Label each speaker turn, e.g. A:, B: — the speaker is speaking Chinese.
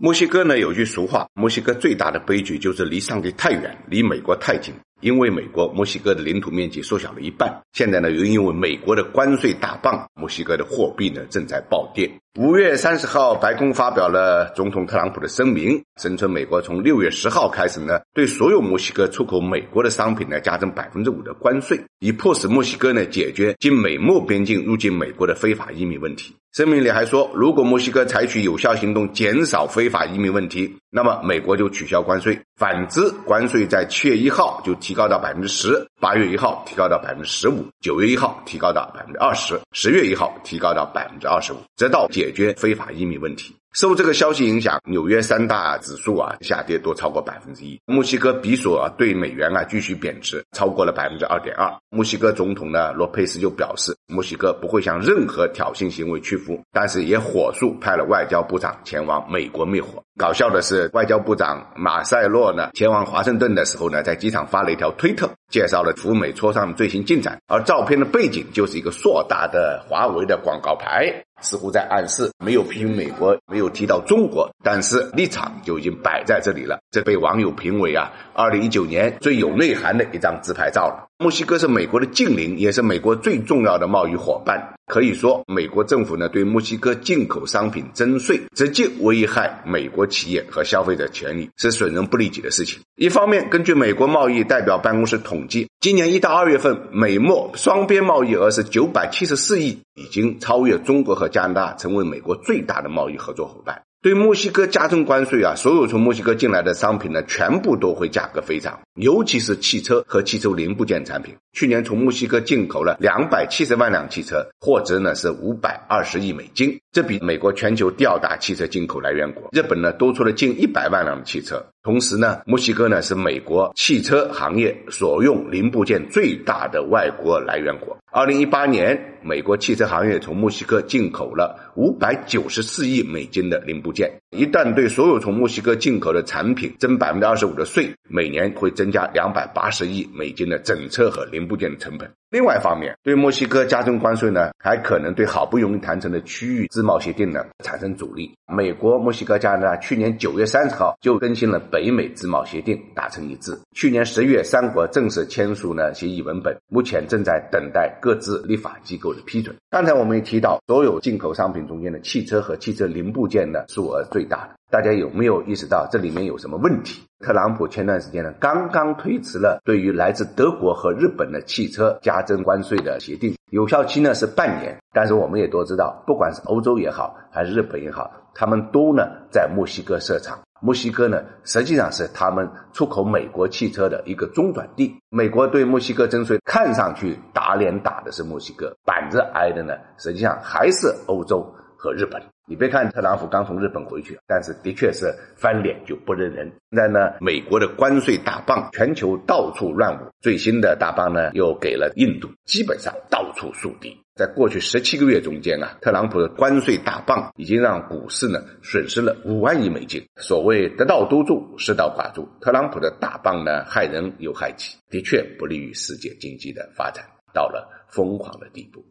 A: 墨西哥呢有句俗话，墨西哥最大的悲剧就是离上帝太远，离美国太近。因为美国墨西哥的领土面积缩小了一半，现在呢又因为美国的关税大棒，墨西哥的货币呢正在暴跌。五月三十号，白宫发表了总统特朗普的声明，声称美国从六月十号开始呢，对所有墨西哥出口美国的商品呢加征百分之五的关税，以迫使墨西哥呢解决经美墨边境入境美国的非法移民问题。声明里还说，如果墨西哥采取有效行动减少非法移民问题，那么美国就取消关税；反之，关税在七月一号就提高到百分之十，八月一号提高到百分之十五，九月一号提高到百分之二十，十月一号提高到百分之二十五，直到解。解决非法移民问题。受这个消息影响，纽约三大指数啊下跌多超过百分之一。墨西哥比索啊对美元啊继续贬值，超过了百分之二点二。墨西哥总统呢罗佩斯就表示，墨西哥不会向任何挑衅行为屈服，但是也火速派了外交部长前往美国灭火。搞笑的是，外交部长马塞洛呢前往华盛顿的时候呢，在机场发了一条推特，介绍了赴美磋商的最新进展，而照片的背景就是一个硕大的华为的广告牌，似乎在暗示没有批评美国。没有提到中国，但是立场就已经摆在这里了。这被网友评为啊，二零一九年最有内涵的一张自拍照了。墨西哥是美国的近邻，也是美国最重要的贸易伙伴。可以说，美国政府呢对墨西哥进口商品征税，直接危害美国企业和消费者权利，是损人不利己的事情。一方面，根据美国贸易代表办公室统计，今年一到二月份，美墨双边贸易额是九百七十四亿，已经超越中国和加拿大，成为美国最大的贸易合作伙伴。对墨西哥加征关税啊，所有从墨西哥进来的商品呢，全部都会价格飞涨，尤其是汽车和汽车零部件产品。去年从墨西哥进口了两百七十万辆汽车，货值呢是五百二十亿美金，这比美国全球第二大汽车进口来源国日本呢多出了近一百万辆汽车。同时呢，墨西哥呢是美国汽车行业所用零部件最大的外国来源国。二零一八年，美国汽车行业从墨西哥进口了五百九十四亿美金的零部件。一旦对所有从墨西哥进口的产品征百分之二十五的税，每年会增加两百八十亿美金的整车和零部件的成本。另外一方面，对墨西哥加征关税呢，还可能对好不容易谈成的区域自贸协定呢产生阻力。美国、墨西哥、加拿大去年九月三十号就更新了北美自贸协定，达成一致。去年十月，三国正式签署呢协议文本，目前正在等待各自立法机构的批准。刚才我们也提到，所有进口商品中间的汽车和汽车零部件的数额最大的。大家有没有意识到这里面有什么问题？特朗普前段时间呢，刚刚推迟了对于来自德国和日本的汽车加加征关税的协定，有效期呢是半年。但是我们也都知道，不管是欧洲也好，还是日本也好，他们都呢在墨西哥设厂。墨西哥呢实际上是他们出口美国汽车的一个中转地。美国对墨西哥征税，看上去打脸打的是墨西哥，板子挨的呢，实际上还是欧洲和日本。你别看特朗普刚从日本回去，但是的确是翻脸就不认人。现在呢，美国的关税大棒，全球到处乱舞。最新的大棒呢，又给了印度，基本上到处树敌。在过去十七个月中间啊，特朗普的关税大棒已经让股市呢损失了五万亿美金。所谓得道多助，失道寡助。特朗普的大棒呢，害人又害己，的确不利于世界经济的发展，到了疯狂的地步。